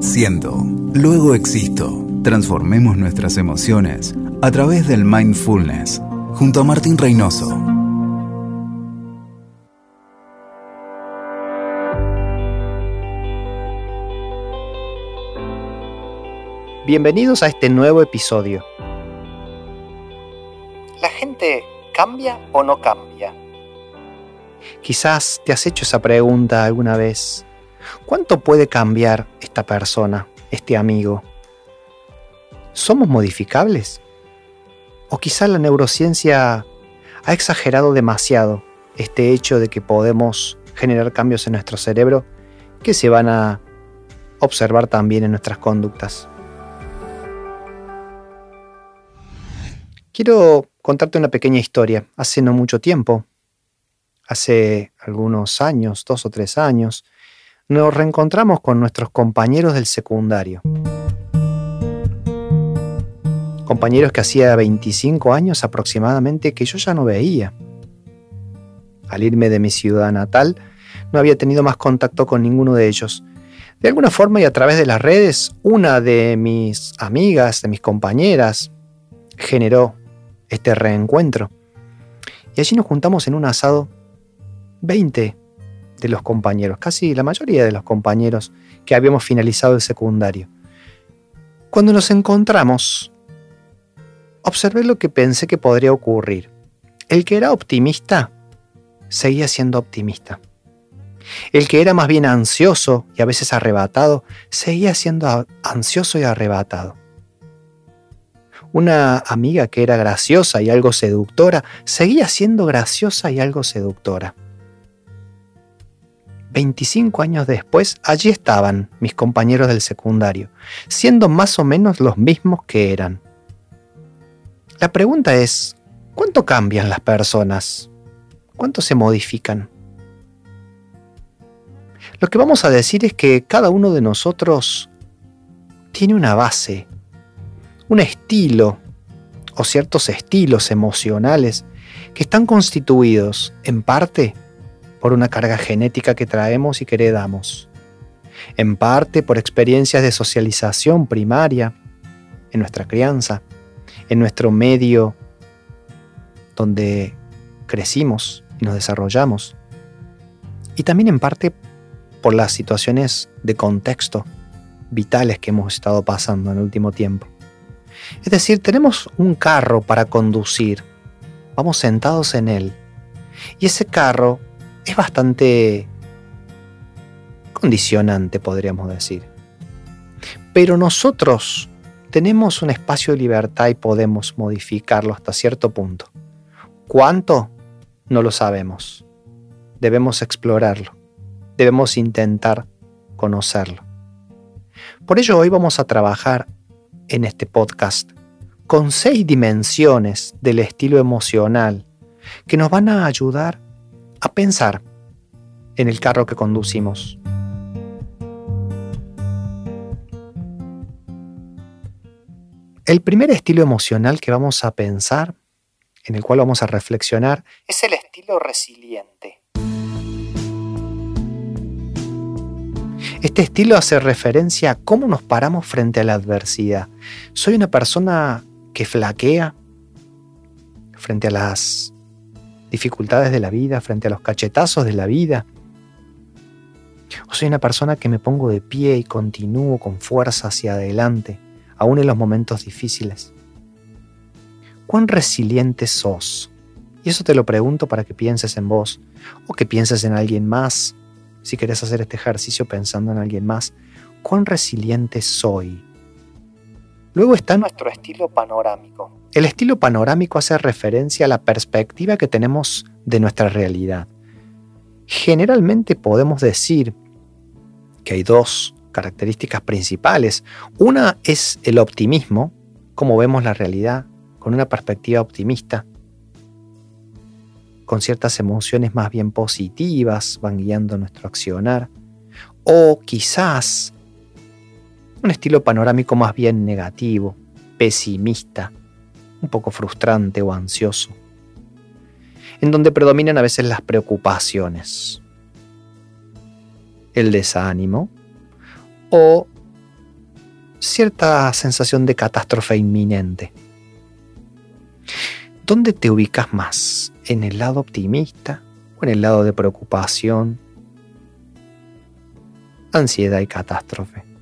Siento, luego existo. Transformemos nuestras emociones a través del mindfulness, junto a Martín Reynoso. Bienvenidos a este nuevo episodio. ¿La gente cambia o no cambia? Quizás te has hecho esa pregunta alguna vez. ¿Cuánto puede cambiar esta persona, este amigo? ¿Somos modificables? ¿O quizá la neurociencia ha exagerado demasiado este hecho de que podemos generar cambios en nuestro cerebro que se van a observar también en nuestras conductas? Quiero contarte una pequeña historia. Hace no mucho tiempo, hace algunos años, dos o tres años, nos reencontramos con nuestros compañeros del secundario. Compañeros que hacía 25 años aproximadamente que yo ya no veía. Al irme de mi ciudad natal, no había tenido más contacto con ninguno de ellos. De alguna forma y a través de las redes, una de mis amigas, de mis compañeras, generó este reencuentro. Y allí nos juntamos en un asado 20 de los compañeros, casi la mayoría de los compañeros que habíamos finalizado el secundario. Cuando nos encontramos, observé lo que pensé que podría ocurrir. El que era optimista seguía siendo optimista. El que era más bien ansioso y a veces arrebatado, seguía siendo ansioso y arrebatado. Una amiga que era graciosa y algo seductora, seguía siendo graciosa y algo seductora. 25 años después, allí estaban mis compañeros del secundario, siendo más o menos los mismos que eran. La pregunta es, ¿cuánto cambian las personas? ¿Cuánto se modifican? Lo que vamos a decir es que cada uno de nosotros tiene una base, un estilo o ciertos estilos emocionales que están constituidos en parte por una carga genética que traemos y que heredamos, en parte por experiencias de socialización primaria en nuestra crianza, en nuestro medio donde crecimos y nos desarrollamos, y también en parte por las situaciones de contexto vitales que hemos estado pasando en el último tiempo. Es decir, tenemos un carro para conducir, vamos sentados en él, y ese carro es bastante condicionante, podríamos decir. Pero nosotros tenemos un espacio de libertad y podemos modificarlo hasta cierto punto. ¿Cuánto? No lo sabemos. Debemos explorarlo. Debemos intentar conocerlo. Por ello hoy vamos a trabajar en este podcast con seis dimensiones del estilo emocional que nos van a ayudar a pensar en el carro que conducimos. El primer estilo emocional que vamos a pensar, en el cual vamos a reflexionar, es el estilo resiliente. Este estilo hace referencia a cómo nos paramos frente a la adversidad. Soy una persona que flaquea frente a las dificultades de la vida, frente a los cachetazos de la vida. O soy una persona que me pongo de pie y continúo con fuerza hacia adelante, aún en los momentos difíciles. ¿Cuán resiliente sos? Y eso te lo pregunto para que pienses en vos o que pienses en alguien más. Si querés hacer este ejercicio pensando en alguien más, ¿cuán resiliente soy? Luego está nuestro estilo panorámico. El estilo panorámico hace referencia a la perspectiva que tenemos de nuestra realidad. Generalmente podemos decir que hay dos características principales. Una es el optimismo, como vemos la realidad con una perspectiva optimista, con ciertas emociones más bien positivas, van guiando nuestro accionar. O quizás un estilo panorámico más bien negativo, pesimista, un poco frustrante o ansioso, en donde predominan a veces las preocupaciones, el desánimo o cierta sensación de catástrofe inminente. ¿Dónde te ubicas más? ¿En el lado optimista o en el lado de preocupación, ansiedad y catástrofe?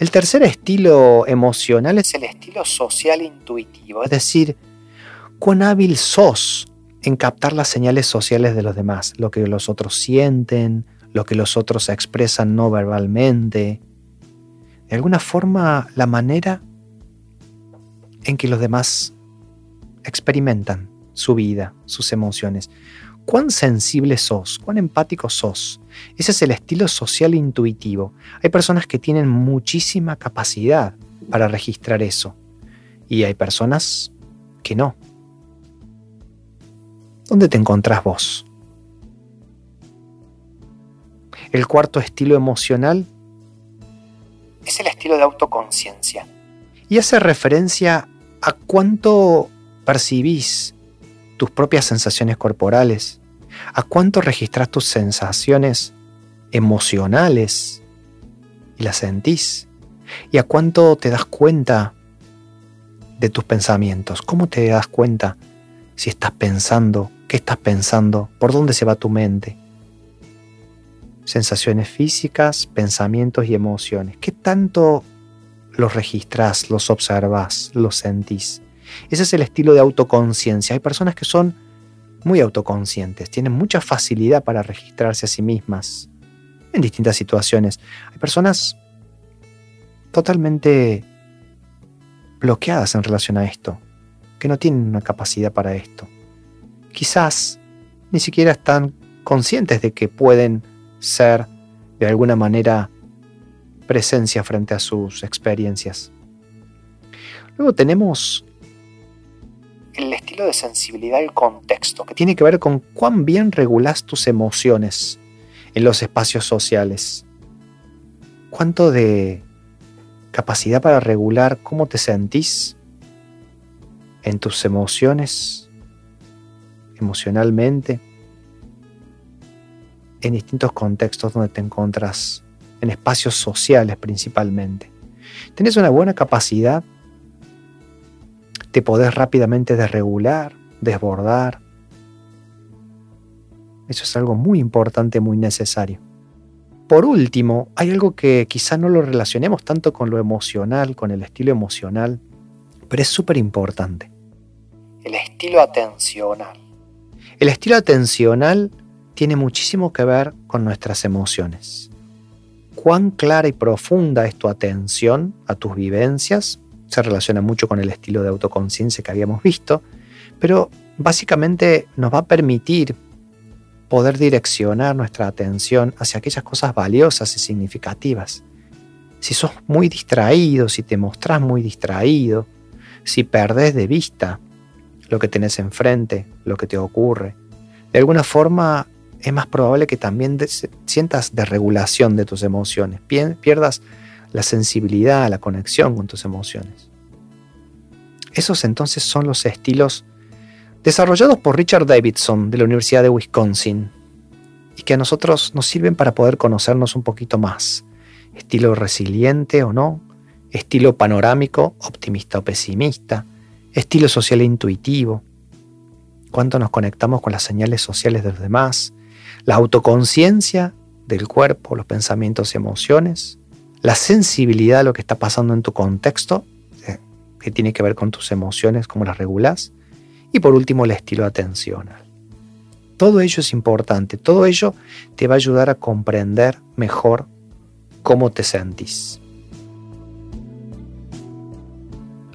El tercer estilo emocional es el estilo social intuitivo, es decir, cuán hábil sos en captar las señales sociales de los demás, lo que los otros sienten, lo que los otros expresan no verbalmente. De alguna forma, la manera en que los demás experimentan su vida, sus emociones. ¿Cuán sensible sos? ¿Cuán empático sos? Ese es el estilo social intuitivo. Hay personas que tienen muchísima capacidad para registrar eso. Y hay personas que no. ¿Dónde te encontrás vos? El cuarto estilo emocional es el estilo de autoconciencia y hace referencia a cuánto percibís tus propias sensaciones corporales, a cuánto registras tus sensaciones emocionales y las sentís, y a cuánto te das cuenta de tus pensamientos, cómo te das cuenta si estás pensando, qué estás pensando, por dónde se va tu mente sensaciones físicas, pensamientos y emociones. ¿Qué tanto los registras, los observas, los sentís? Ese es el estilo de autoconciencia. Hay personas que son muy autoconscientes, tienen mucha facilidad para registrarse a sí mismas en distintas situaciones. Hay personas totalmente bloqueadas en relación a esto, que no tienen una capacidad para esto. Quizás ni siquiera están conscientes de que pueden ser de alguna manera presencia frente a sus experiencias. Luego tenemos el estilo de sensibilidad al contexto, que tiene que ver con cuán bien regulas tus emociones en los espacios sociales. Cuánto de capacidad para regular cómo te sentís en tus emociones, emocionalmente en distintos contextos donde te encuentras, en espacios sociales principalmente. Tenés una buena capacidad de poder rápidamente desregular, desbordar. Eso es algo muy importante, muy necesario. Por último, hay algo que quizá no lo relacionemos tanto con lo emocional, con el estilo emocional, pero es súper importante. El estilo atencional. El estilo atencional tiene muchísimo que ver con nuestras emociones. Cuán clara y profunda es tu atención a tus vivencias se relaciona mucho con el estilo de autoconciencia que habíamos visto, pero básicamente nos va a permitir poder direccionar nuestra atención hacia aquellas cosas valiosas y significativas. Si sos muy distraído, si te mostrás muy distraído, si perdés de vista lo que tenés enfrente, lo que te ocurre, de alguna forma es más probable que también sientas desregulación de tus emociones, pierdas la sensibilidad, la conexión con tus emociones. Esos entonces son los estilos desarrollados por Richard Davidson de la Universidad de Wisconsin y que a nosotros nos sirven para poder conocernos un poquito más. Estilo resiliente o no, estilo panorámico, optimista o pesimista, estilo social e intuitivo, cuánto nos conectamos con las señales sociales de los demás, la autoconciencia del cuerpo, los pensamientos y emociones, la sensibilidad a lo que está pasando en tu contexto, que tiene que ver con tus emociones, cómo las regulas, y por último el estilo atencional. Todo ello es importante, todo ello te va a ayudar a comprender mejor cómo te sentís.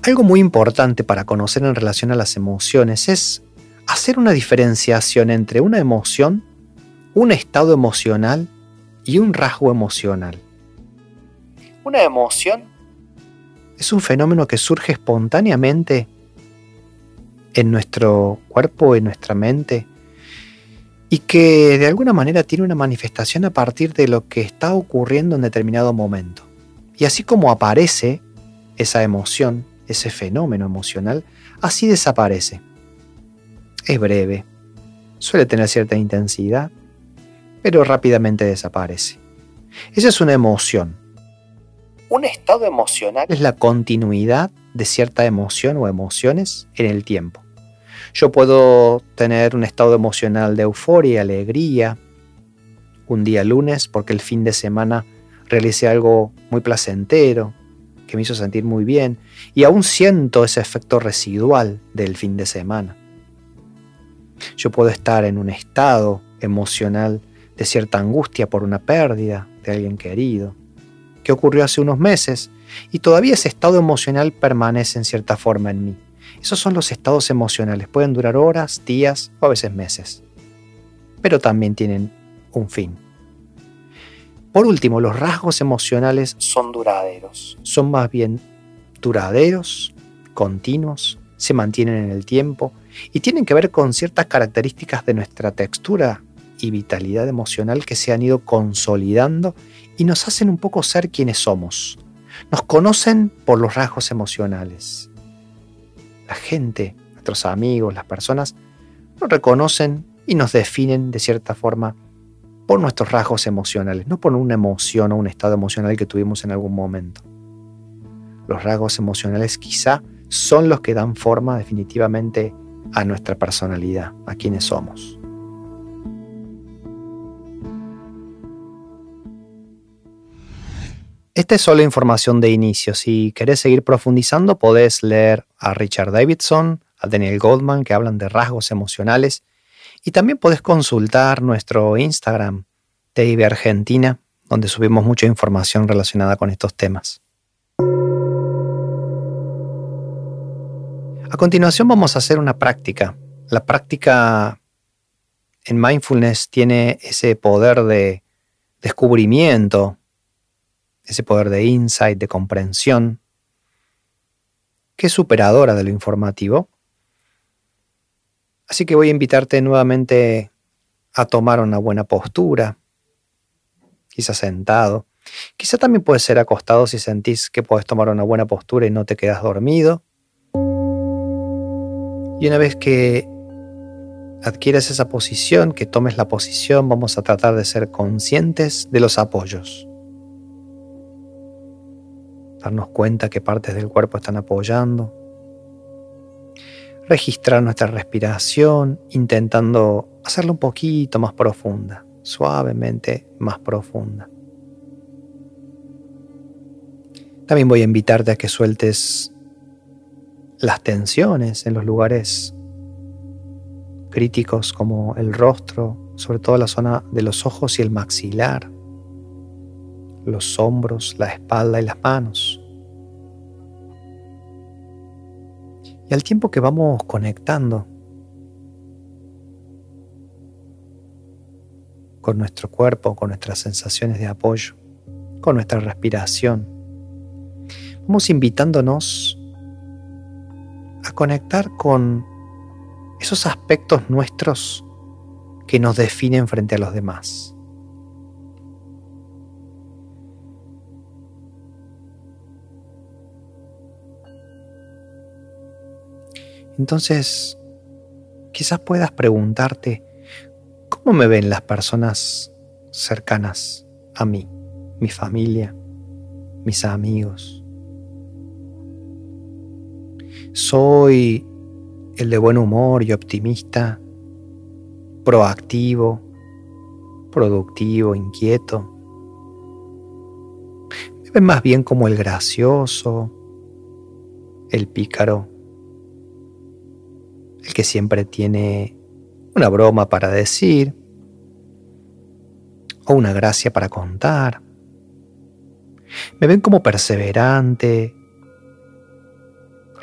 Algo muy importante para conocer en relación a las emociones es hacer una diferenciación entre una emoción un estado emocional y un rasgo emocional. Una emoción es un fenómeno que surge espontáneamente en nuestro cuerpo, en nuestra mente, y que de alguna manera tiene una manifestación a partir de lo que está ocurriendo en determinado momento. Y así como aparece esa emoción, ese fenómeno emocional, así desaparece. Es breve, suele tener cierta intensidad, pero rápidamente desaparece. Esa es una emoción. Un estado emocional es la continuidad de cierta emoción o emociones en el tiempo. Yo puedo tener un estado emocional de euforia, alegría, un día lunes porque el fin de semana realicé algo muy placentero, que me hizo sentir muy bien, y aún siento ese efecto residual del fin de semana. Yo puedo estar en un estado emocional de cierta angustia por una pérdida de alguien querido, que ocurrió hace unos meses, y todavía ese estado emocional permanece en cierta forma en mí. Esos son los estados emocionales, pueden durar horas, días o a veces meses, pero también tienen un fin. Por último, los rasgos emocionales son duraderos. Son más bien duraderos, continuos, se mantienen en el tiempo y tienen que ver con ciertas características de nuestra textura y vitalidad emocional que se han ido consolidando y nos hacen un poco ser quienes somos. Nos conocen por los rasgos emocionales. La gente, nuestros amigos, las personas, nos reconocen y nos definen de cierta forma por nuestros rasgos emocionales, no por una emoción o un estado emocional que tuvimos en algún momento. Los rasgos emocionales quizá son los que dan forma definitivamente a nuestra personalidad, a quienes somos. Esta es solo información de inicio. Si querés seguir profundizando, podés leer a Richard Davidson, a Daniel Goldman, que hablan de rasgos emocionales y también podés consultar nuestro Instagram, TIB Argentina, donde subimos mucha información relacionada con estos temas. A continuación vamos a hacer una práctica. La práctica en mindfulness tiene ese poder de descubrimiento, ese poder de insight, de comprensión, que es superadora de lo informativo Así que voy a invitarte nuevamente a tomar una buena postura, quizás sentado. Quizá también puedes ser acostado si sentís que puedes tomar una buena postura y no te quedas dormido. Y una vez que adquieres esa posición, que tomes la posición, vamos a tratar de ser conscientes de los apoyos. Darnos cuenta que partes del cuerpo están apoyando, registrar nuestra respiración, intentando hacerla un poquito más profunda, suavemente más profunda. También voy a invitarte a que sueltes las tensiones en los lugares críticos como el rostro, sobre todo la zona de los ojos y el maxilar, los hombros, la espalda y las manos. Y al tiempo que vamos conectando con nuestro cuerpo, con nuestras sensaciones de apoyo, con nuestra respiración, vamos invitándonos a conectar con esos aspectos nuestros que nos definen frente a los demás. Entonces, quizás puedas preguntarte, ¿cómo me ven las personas cercanas a mí, mi familia, mis amigos? ¿Soy el de buen humor y optimista, proactivo, productivo, inquieto? ¿Me ven más bien como el gracioso, el pícaro, el que siempre tiene una broma para decir o una gracia para contar. Me ven como perseverante,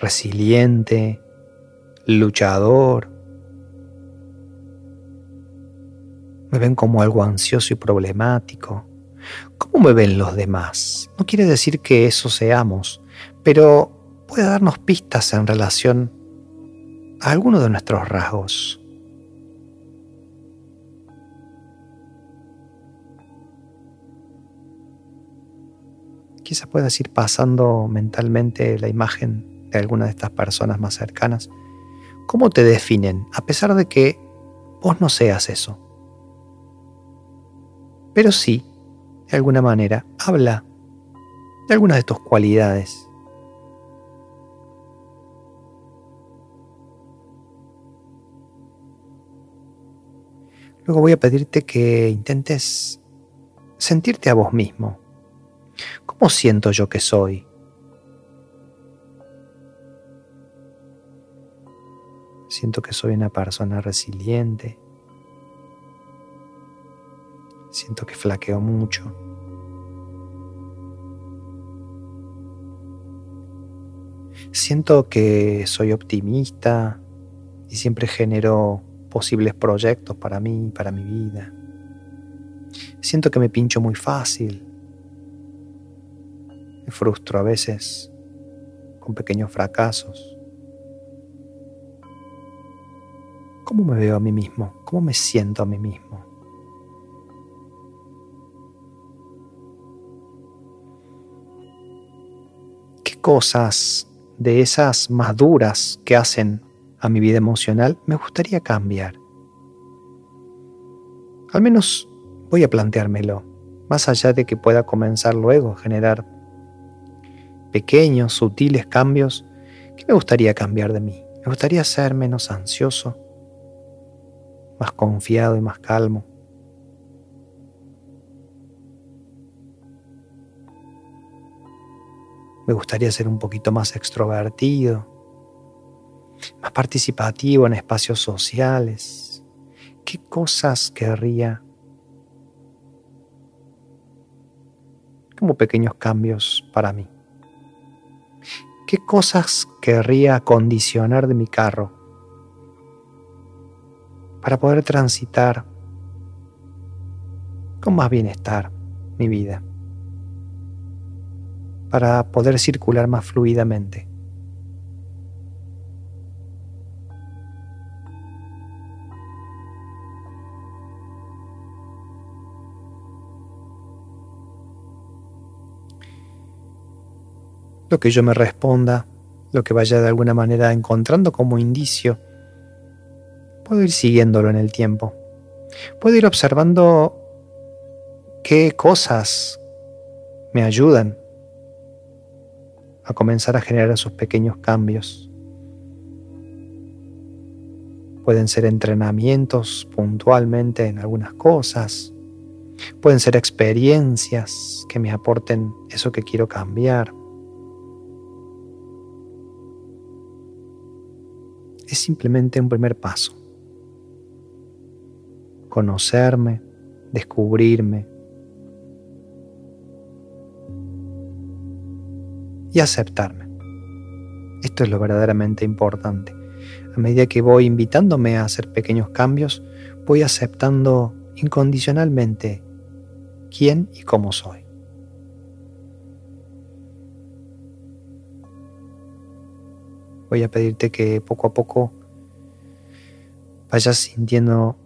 resiliente, luchador. Me ven como algo ansioso y problemático. ¿Cómo me ven los demás? No quiere decir que eso seamos, pero puede darnos pistas en relación algunos de nuestros rasgos. Quizás puedas ir pasando mentalmente la imagen de alguna de estas personas más cercanas. ¿Cómo te definen a pesar de que vos no seas eso? Pero sí, de alguna manera, habla de algunas de tus cualidades. Luego voy a pedirte que intentes sentirte a vos mismo. ¿Cómo siento yo que soy? Siento que soy una persona resiliente. Siento que flaqueo mucho. Siento que soy optimista y siempre genero posibles proyectos para mí, para mi vida. Siento que me pincho muy fácil. Me frustro a veces con pequeños fracasos. ¿Cómo me veo a mí mismo? ¿Cómo me siento a mí mismo? ¿Qué cosas de esas más duras que hacen a mi vida emocional me gustaría cambiar? Al menos voy a planteármelo, más allá de que pueda comenzar luego a generar pequeños, sutiles cambios, ¿qué me gustaría cambiar de mí? Me gustaría ser menos ansioso, más confiado y más calmo. Me gustaría ser un poquito más extrovertido, más participativo en espacios sociales. ¿Qué cosas querría como pequeños cambios para mí? ¿Qué cosas querría acondicionar de mi carro para poder transitar con más bienestar mi vida, para poder circular más fluidamente. Lo que yo me responda, lo que vaya de alguna manera encontrando como indicio, puedo ir siguiéndolo en el tiempo. Puedo ir observando qué cosas me ayudan a comenzar a generar esos pequeños cambios. Pueden ser entrenamientos puntualmente en algunas cosas. Pueden ser experiencias que me aporten eso que quiero cambiar. Es simplemente un primer paso conocerme, descubrirme y aceptarme. Esto es lo verdaderamente importante. A medida que voy invitándome a hacer pequeños cambios, voy aceptando incondicionalmente quién y cómo soy. Voy a pedirte que poco a poco vayas sintiendo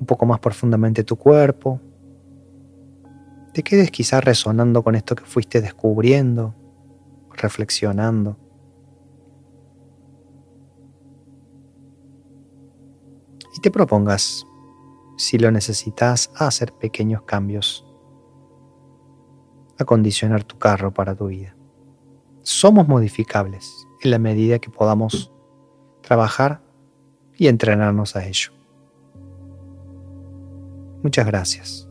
un poco más profundamente tu cuerpo, te quedes quizás resonando con esto que fuiste descubriendo, reflexionando. Y te propongas, si lo necesitas, hacer pequeños cambios, acondicionar tu carro para tu vida. Somos modificables en la medida que podamos trabajar y entrenarnos a ello. Muchas gracias.